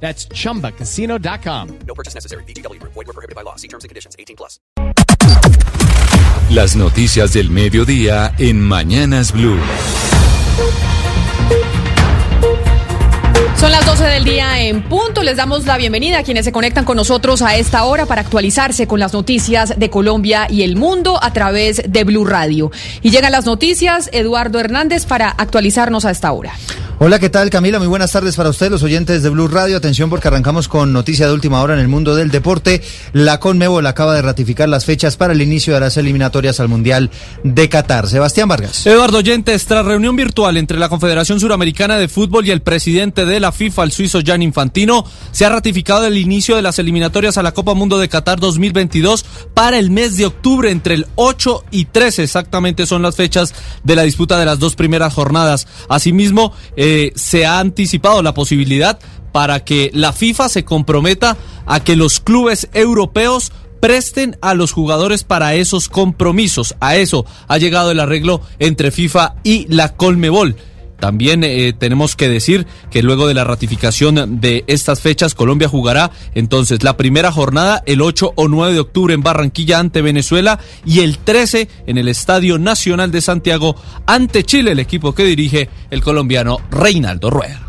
That's chumbacasino.com. No purchase necessary. BGW. Void were prohibited by law. See terms and conditions. 18 plus. Las noticias del mediodía en Mañanas Blue. Son las 12 del día en punto. Les damos la bienvenida a quienes se conectan con nosotros a esta hora para actualizarse con las noticias de Colombia y el mundo a través de Blue Radio. Y llegan las noticias, Eduardo Hernández, para actualizarnos a esta hora. Hola, ¿qué tal Camila? Muy buenas tardes para ustedes, los oyentes de Blue Radio. Atención porque arrancamos con noticia de última hora en el mundo del deporte. La Conmebol acaba de ratificar las fechas para el inicio de las eliminatorias al Mundial de Qatar. Sebastián Vargas. Eduardo Oyentes, tras reunión virtual entre la Confederación Suramericana de Fútbol y el presidente de la FIFA, el suizo Jan Infantino, se ha ratificado el inicio de las eliminatorias a la Copa Mundo de Qatar 2022 para el mes de octubre, entre el 8 y 13 exactamente son las fechas de la disputa de las dos primeras jornadas. Asimismo, eh, se ha anticipado la posibilidad para que la FIFA se comprometa a que los clubes europeos presten a los jugadores para esos compromisos. A eso ha llegado el arreglo entre FIFA y la Colmebol. También eh, tenemos que decir que luego de la ratificación de estas fechas, Colombia jugará entonces la primera jornada el 8 o 9 de octubre en Barranquilla ante Venezuela y el 13 en el Estadio Nacional de Santiago ante Chile, el equipo que dirige el colombiano Reinaldo Rueda.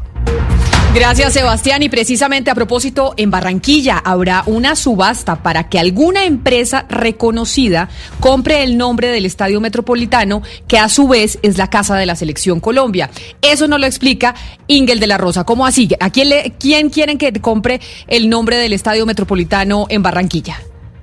Gracias, Sebastián. Y precisamente a propósito, en Barranquilla habrá una subasta para que alguna empresa reconocida compre el nombre del Estadio Metropolitano, que a su vez es la casa de la Selección Colombia. Eso nos lo explica Ingel de la Rosa. ¿Cómo así? ¿A quién, le, quién quieren que compre el nombre del Estadio Metropolitano en Barranquilla?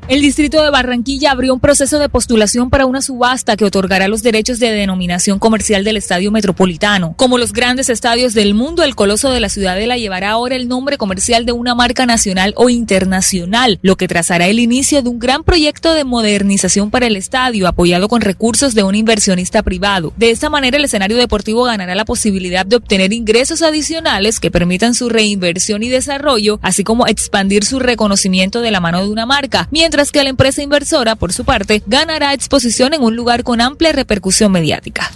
El distrito de Barranquilla abrió un proceso de postulación para una subasta que otorgará los derechos de denominación comercial del estadio metropolitano. Como los grandes estadios del mundo, el Coloso de la Ciudadela llevará ahora el nombre comercial de una marca nacional o internacional, lo que trazará el inicio de un gran proyecto de modernización para el estadio, apoyado con recursos de un inversionista privado. De esta manera, el escenario deportivo ganará la posibilidad de obtener ingresos adicionales que permitan su reinversión y desarrollo, así como expandir su reconocimiento de la mano de una marca, mientras que la empresa inversora, por su parte, ganará exposición en un lugar con amplia repercusión mediática.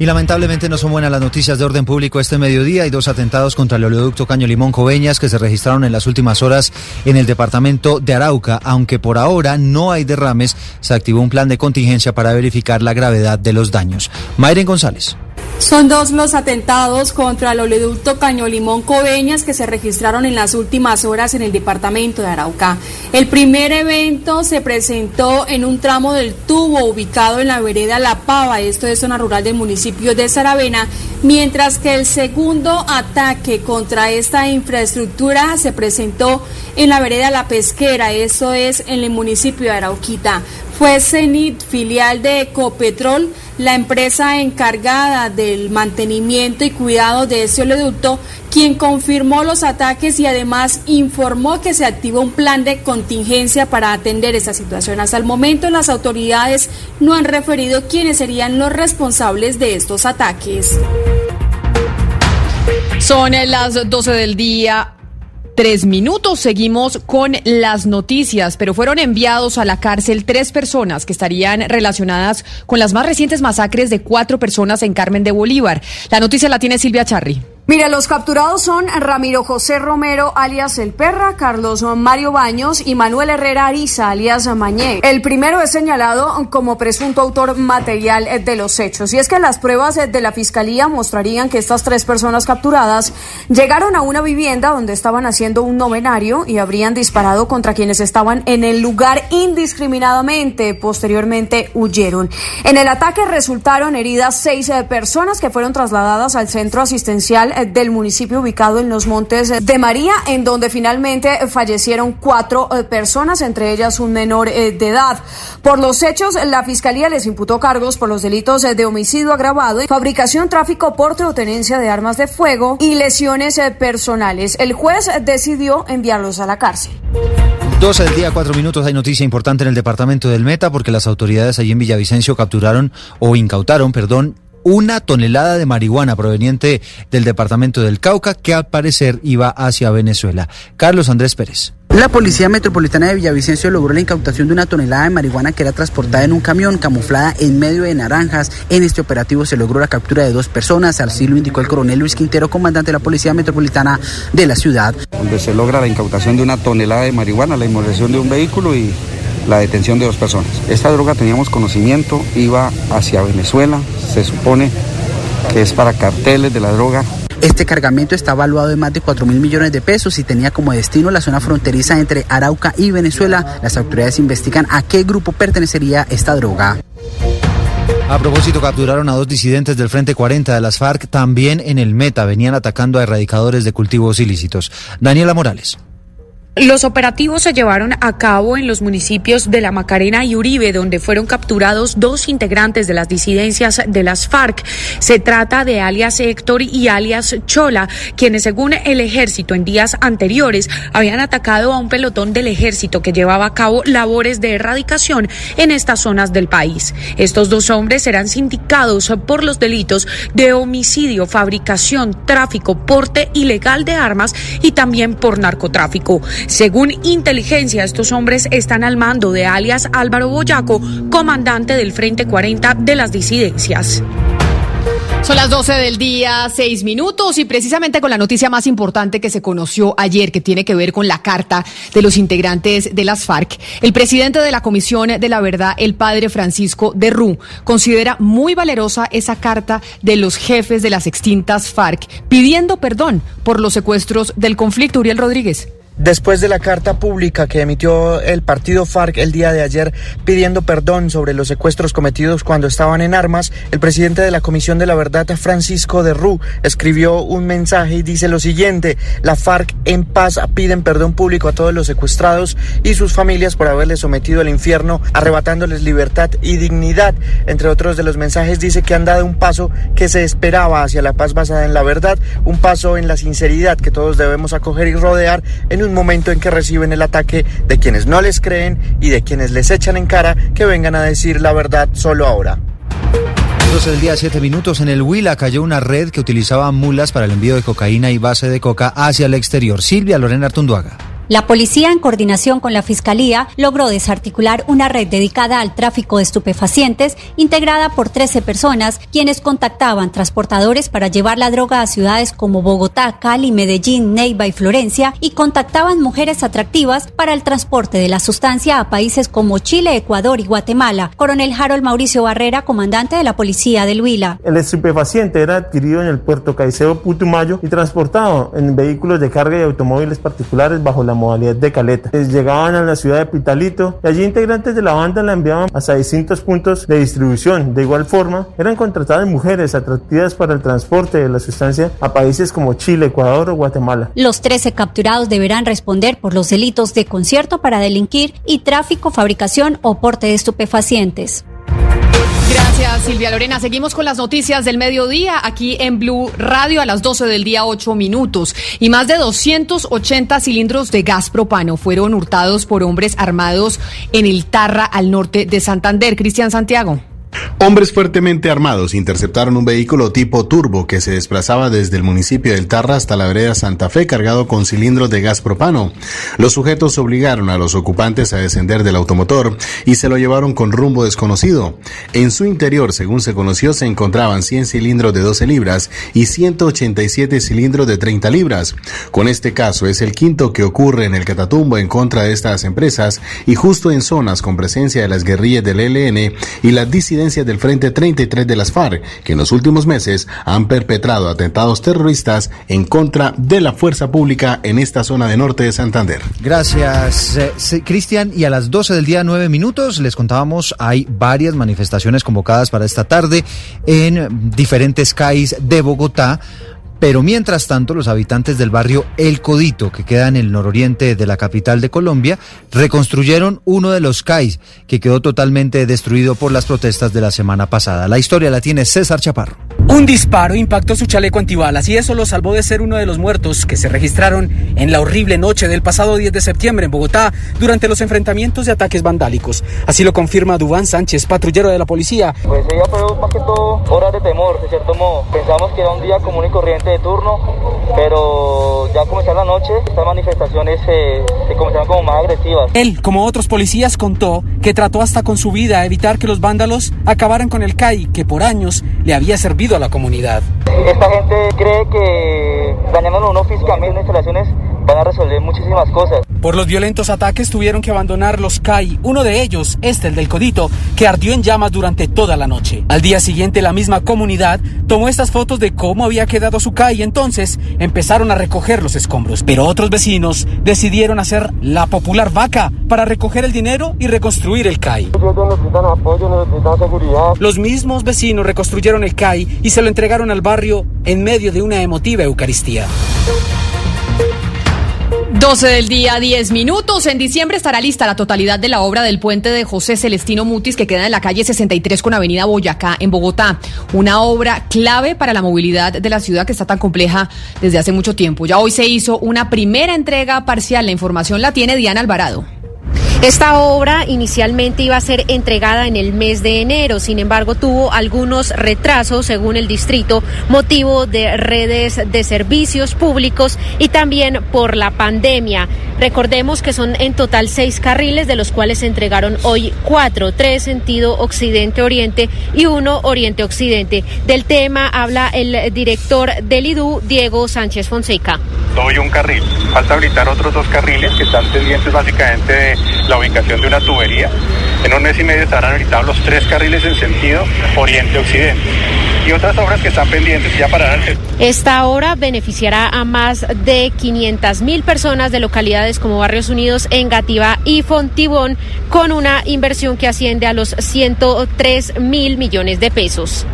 Y lamentablemente no son buenas las noticias de orden público este mediodía. Hay dos atentados contra el oleoducto Caño Limón Coveñas que se registraron en las últimas horas en el departamento de Arauca. Aunque por ahora no hay derrames, se activó un plan de contingencia para verificar la gravedad de los daños. Mayren González. Son dos los atentados contra el oleoducto Caño Limón Coveñas que se registraron en las últimas horas en el departamento de Arauca. El primer evento se presentó en un tramo del tubo ubicado en la vereda La Pava, esto es zona rural del municipio de Saravena, mientras que el segundo ataque contra esta infraestructura se presentó en la vereda La Pesquera, esto es en el municipio de Arauquita. Fue Cenit, filial de Ecopetrol, la empresa encargada del mantenimiento y cuidado de ese oleoducto, quien confirmó los ataques y además informó que se activó un plan de contingencia para atender esta situación. Hasta el momento las autoridades no han referido quiénes serían los responsables de estos ataques. Son las 12 del día. Tres minutos, seguimos con las noticias, pero fueron enviados a la cárcel tres personas que estarían relacionadas con las más recientes masacres de cuatro personas en Carmen de Bolívar. La noticia la tiene Silvia Charri. Mira, los capturados son Ramiro José Romero, alias El Perra, Carlos Mario Baños y Manuel Herrera Ariza, alias Mañé. El primero es señalado como presunto autor material de los hechos. Y es que las pruebas de la fiscalía mostrarían que estas tres personas capturadas llegaron a una vivienda donde estaban haciendo un novenario y habrían disparado contra quienes estaban en el lugar indiscriminadamente. Posteriormente huyeron. En el ataque resultaron heridas seis personas que fueron trasladadas al centro asistencial del municipio ubicado en los Montes de María, en donde finalmente fallecieron cuatro personas, entre ellas un menor de edad. Por los hechos, la Fiscalía les imputó cargos por los delitos de homicidio agravado, fabricación, tráfico, porte o tenencia de armas de fuego y lesiones personales. El juez decidió enviarlos a la cárcel. 12 del día, cuatro minutos. Hay noticia importante en el departamento del Meta porque las autoridades allí en Villavicencio capturaron o incautaron, perdón, una tonelada de marihuana proveniente del departamento del Cauca que al parecer iba hacia Venezuela. Carlos Andrés Pérez. La Policía Metropolitana de Villavicencio logró la incautación de una tonelada de marihuana que era transportada en un camión camuflada en medio de naranjas. En este operativo se logró la captura de dos personas, así lo indicó el coronel Luis Quintero, comandante de la Policía Metropolitana de la ciudad. Donde se logra la incautación de una tonelada de marihuana, la inmovilización de un vehículo y la detención de dos personas. Esta droga teníamos conocimiento, iba hacia Venezuela, se supone que es para carteles de la droga, este cargamento está valuado en más de 4 mil millones de pesos y tenía como destino la zona fronteriza entre Arauca y Venezuela. Las autoridades investigan a qué grupo pertenecería esta droga. A propósito, capturaron a dos disidentes del Frente 40 de las FARC también en el Meta. Venían atacando a erradicadores de cultivos ilícitos. Daniela Morales. Los operativos se llevaron a cabo en los municipios de La Macarena y Uribe, donde fueron capturados dos integrantes de las disidencias de las FARC. Se trata de alias Héctor y alias Chola, quienes según el ejército en días anteriores habían atacado a un pelotón del ejército que llevaba a cabo labores de erradicación en estas zonas del país. Estos dos hombres serán sindicados por los delitos de homicidio, fabricación, tráfico, porte ilegal de armas y también por narcotráfico. Según inteligencia, estos hombres están al mando de alias Álvaro Boyaco, comandante del Frente 40 de las disidencias. Son las 12 del día, seis minutos, y precisamente con la noticia más importante que se conoció ayer, que tiene que ver con la carta de los integrantes de las FARC, el presidente de la Comisión de la Verdad, el padre Francisco de Rú, considera muy valerosa esa carta de los jefes de las extintas FARC, pidiendo perdón por los secuestros del conflicto. Uriel Rodríguez. Después de la carta pública que emitió el partido FARC el día de ayer pidiendo perdón sobre los secuestros cometidos cuando estaban en armas, el presidente de la Comisión de la Verdad, Francisco de Rú, escribió un mensaje y dice lo siguiente, la FARC en paz piden perdón público a todos los secuestrados y sus familias por haberles sometido al infierno, arrebatándoles libertad y dignidad. Entre otros de los mensajes dice que han dado un paso que se esperaba hacia la paz basada en la verdad, un paso en la sinceridad que todos debemos acoger y rodear en un momento en que reciben el ataque de quienes no les creen y de quienes les echan en cara que vengan a decir la verdad solo ahora. 12 del día, 7 minutos. En el Huila cayó una red que utilizaba mulas para el envío de cocaína y base de coca hacia el exterior. Silvia Lorena Artunduaga. La policía, en coordinación con la Fiscalía, logró desarticular una red dedicada al tráfico de estupefacientes, integrada por 13 personas, quienes contactaban transportadores para llevar la droga a ciudades como Bogotá, Cali, Medellín, Neiva y Florencia, y contactaban mujeres atractivas para el transporte de la sustancia a países como Chile, Ecuador y Guatemala. Coronel Harold Mauricio Barrera, comandante de la policía del Huila. El estupefaciente era adquirido en el puerto Caicedo Putumayo y transportado en vehículos de carga y automóviles particulares bajo la modalidad de caleta. Llegaban a la ciudad de Pitalito y allí integrantes de la banda la enviaban hasta distintos puntos de distribución. De igual forma, eran contratadas mujeres atractivas para el transporte de la sustancia a países como Chile, Ecuador o Guatemala. Los 13 capturados deberán responder por los delitos de concierto para delinquir y tráfico, fabricación o porte de estupefacientes. Gracias, Silvia Lorena. Seguimos con las noticias del mediodía aquí en Blue Radio a las 12 del día, 8 minutos. Y más de 280 cilindros de gas propano fueron hurtados por hombres armados en el Tarra, al norte de Santander. Cristian Santiago. Hombres fuertemente armados interceptaron un vehículo tipo turbo que se desplazaba desde el municipio del Tarra hasta la vereda Santa Fe cargado con cilindros de gas propano. Los sujetos obligaron a los ocupantes a descender del automotor y se lo llevaron con rumbo desconocido. En su interior, según se conoció, se encontraban 100 cilindros de 12 libras y 187 cilindros de 30 libras. Con este caso es el quinto que ocurre en el Catatumbo en contra de estas empresas y justo en zonas con presencia de las guerrillas del ELN y las disidencias del Frente 33 de las FARC, que en los últimos meses han perpetrado atentados terroristas en contra de la fuerza pública en esta zona de norte de Santander. Gracias, eh, Cristian. Y a las 12 del día, 9 minutos, les contábamos, hay varias manifestaciones convocadas para esta tarde en diferentes calles de Bogotá. Pero mientras tanto, los habitantes del barrio El Codito, que queda en el nororiente de la capital de Colombia, reconstruyeron uno de los CAIs que quedó totalmente destruido por las protestas de la semana pasada. La historia la tiene César Chaparro. Un disparo impactó su chaleco antibalas y eso lo salvó de ser uno de los muertos que se registraron en la horrible noche del pasado 10 de septiembre en Bogotá durante los enfrentamientos de ataques vandálicos. Así lo confirma Dubán Sánchez, patrullero de la policía. Pues ella fue más que todo horas de temor, de cierto modo. Pensamos que era un día común y corriente de turno, pero ya comenzó la noche, estas manifestaciones se, se comenzaron como más agresivas. Él, como otros policías, contó que trató hasta con su vida evitar que los vándalos acabaran con el CAI, que por años le había servido a la comunidad. Esta gente cree que dañándolo uno físicamente en instalaciones van a resolver muchísimas cosas. Por los violentos ataques tuvieron que abandonar los CAI, uno de ellos, este el del Codito, que ardió en llamas durante toda la noche. Al día siguiente la misma comunidad tomó estas fotos de cómo había quedado su CAI y entonces empezaron a recoger los escombros. Pero otros vecinos decidieron hacer la popular vaca para recoger el dinero y reconstruir el CAI. Los mismos vecinos reconstruyeron el CAI y se lo entregaron al barrio en medio de una emotiva Eucaristía. 12 del día, 10 minutos. En diciembre estará lista la totalidad de la obra del puente de José Celestino Mutis que queda en la calle 63 con Avenida Boyacá en Bogotá. Una obra clave para la movilidad de la ciudad que está tan compleja desde hace mucho tiempo. Ya hoy se hizo una primera entrega parcial. La información la tiene Diana Alvarado. Esta obra inicialmente iba a ser entregada en el mes de enero, sin embargo tuvo algunos retrasos según el distrito, motivo de redes de servicios públicos y también por la pandemia. Recordemos que son en total seis carriles, de los cuales se entregaron hoy cuatro, tres sentido occidente-oriente y uno oriente-occidente. Del tema habla el director del IDU, Diego Sánchez Fonseca. Hoy un carril, falta habilitar otros dos carriles que están pendientes básicamente de la ubicación de una tubería. En un mes y medio estarán habilitados los tres carriles en sentido oriente-occidente. Y otras obras que están pendientes ya pararán. Esta obra beneficiará a más de 500 mil personas de localidades como Barrios Unidos, Engativá y Fontibón, con una inversión que asciende a los 103 mil millones de pesos.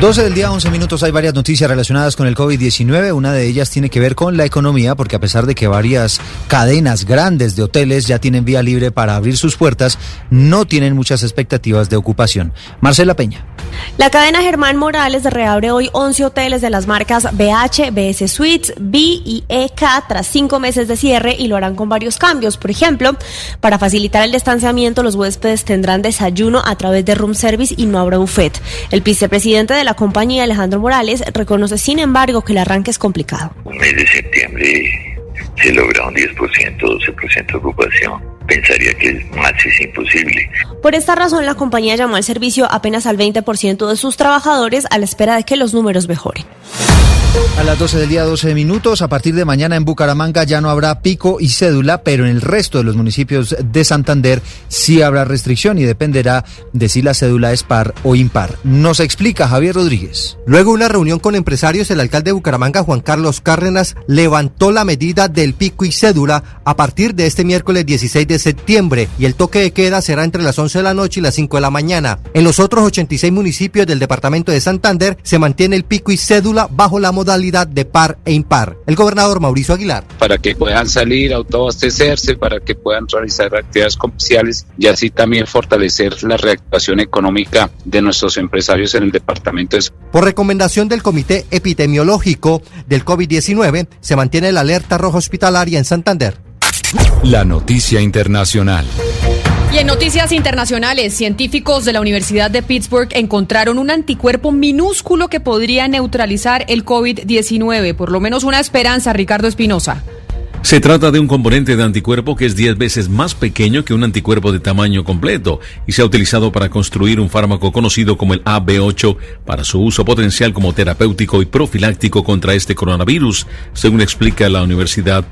12 del día, 11 minutos. Hay varias noticias relacionadas con el COVID-19. Una de ellas tiene que ver con la economía, porque a pesar de que varias cadenas grandes de hoteles ya tienen vía libre para abrir sus puertas, no tienen muchas expectativas de ocupación. Marcela Peña. La cadena Germán Morales reabre hoy 11 hoteles de las marcas BH, BS Suites, B y EK tras cinco meses de cierre y lo harán con varios cambios. Por ejemplo, para facilitar el distanciamiento, los huéspedes tendrán desayuno a través de room service y no habrá buffet. El vicepresidente de la compañía, Alejandro Morales, reconoce sin embargo que el arranque es complicado. Un mes de septiembre se logra un 10%, 12% de ocupación. Pensaría que más es imposible. Por esta razón, la compañía llamó al servicio apenas al 20% de sus trabajadores a la espera de que los números mejoren. A las 12 del día, 12 minutos. A partir de mañana en Bucaramanga ya no habrá pico y cédula, pero en el resto de los municipios de Santander sí habrá restricción y dependerá de si la cédula es par o impar. Nos explica Javier Rodríguez. Luego de una reunión con empresarios, el alcalde de Bucaramanga, Juan Carlos Cárdenas, levantó la medida del pico y cédula a partir de este miércoles 16 de septiembre y el toque de queda será entre las 11 de la noche y las 5 de la mañana. En los otros 86 municipios del departamento de Santander se mantiene el pico y cédula bajo la modalidad de par e impar. El gobernador Mauricio Aguilar. Para que puedan salir, autoabastecerse, para que puedan realizar actividades comerciales y así también fortalecer la reactivación económica de nuestros empresarios en el departamento. Por recomendación del Comité Epidemiológico del COVID-19, se mantiene la alerta roja hospitalaria en Santander. La noticia internacional. Y en noticias internacionales, científicos de la Universidad de Pittsburgh encontraron un anticuerpo minúsculo que podría neutralizar el COVID-19. Por lo menos una esperanza, Ricardo Espinosa. Se trata de un componente de anticuerpo que es 10 veces más pequeño que un anticuerpo de tamaño completo y se ha utilizado para construir un fármaco conocido como el AB8 para su uso potencial como terapéutico y profiláctico contra este coronavirus, según explica la universidad.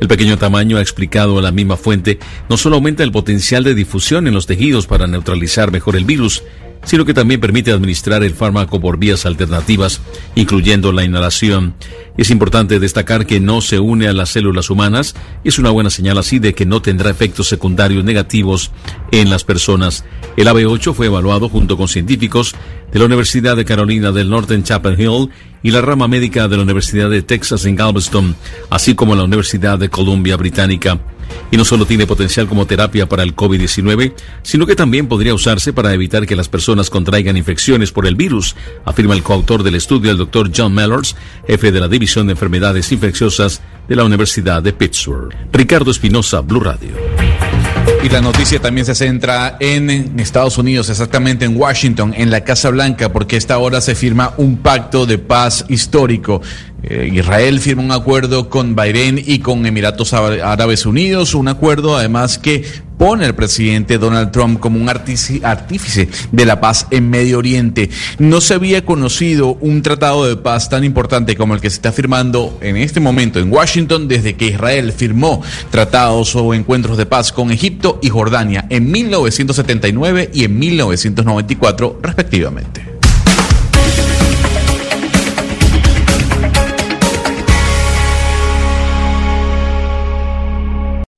El pequeño tamaño, ha explicado la misma fuente, no solo aumenta el potencial de difusión en los tejidos para neutralizar mejor el virus, sino que también permite administrar el fármaco por vías alternativas, incluyendo la inhalación. Es importante destacar que no se une a las células humanas es una buena señal así de que no tendrá efectos secundarios negativos en las personas. El AB8 fue evaluado junto con científicos de la Universidad de Carolina del Norte en Chapel Hill y la rama médica de la Universidad de Texas en Galveston, así como la Universidad de Columbia Británica. y no solo tiene potencial como terapia para el COVID-19, sino que también podría usarse para evitar que las personas contraigan infecciones por el virus, afirma el coautor del estudio, el doctor John Mellors, jefe de la División de Enfermedades Infecciosas de la Universidad de Pittsburgh. Ricardo Espinosa, Blue Radio. Y la noticia también se centra en Estados Unidos, exactamente en Washington, en la Casa Blanca, porque esta hora se firma un pacto de paz histórico. Eh, Israel firma un acuerdo con Bahrein y con Emiratos Árabes Unidos, un acuerdo además que pone al presidente Donald Trump como un artífice de la paz en Medio Oriente. No se había conocido un tratado de paz tan importante como el que se está firmando en este momento en Washington desde que Israel firmó tratados o encuentros de paz con Egipto y Jordania en 1979 y en 1994 respectivamente.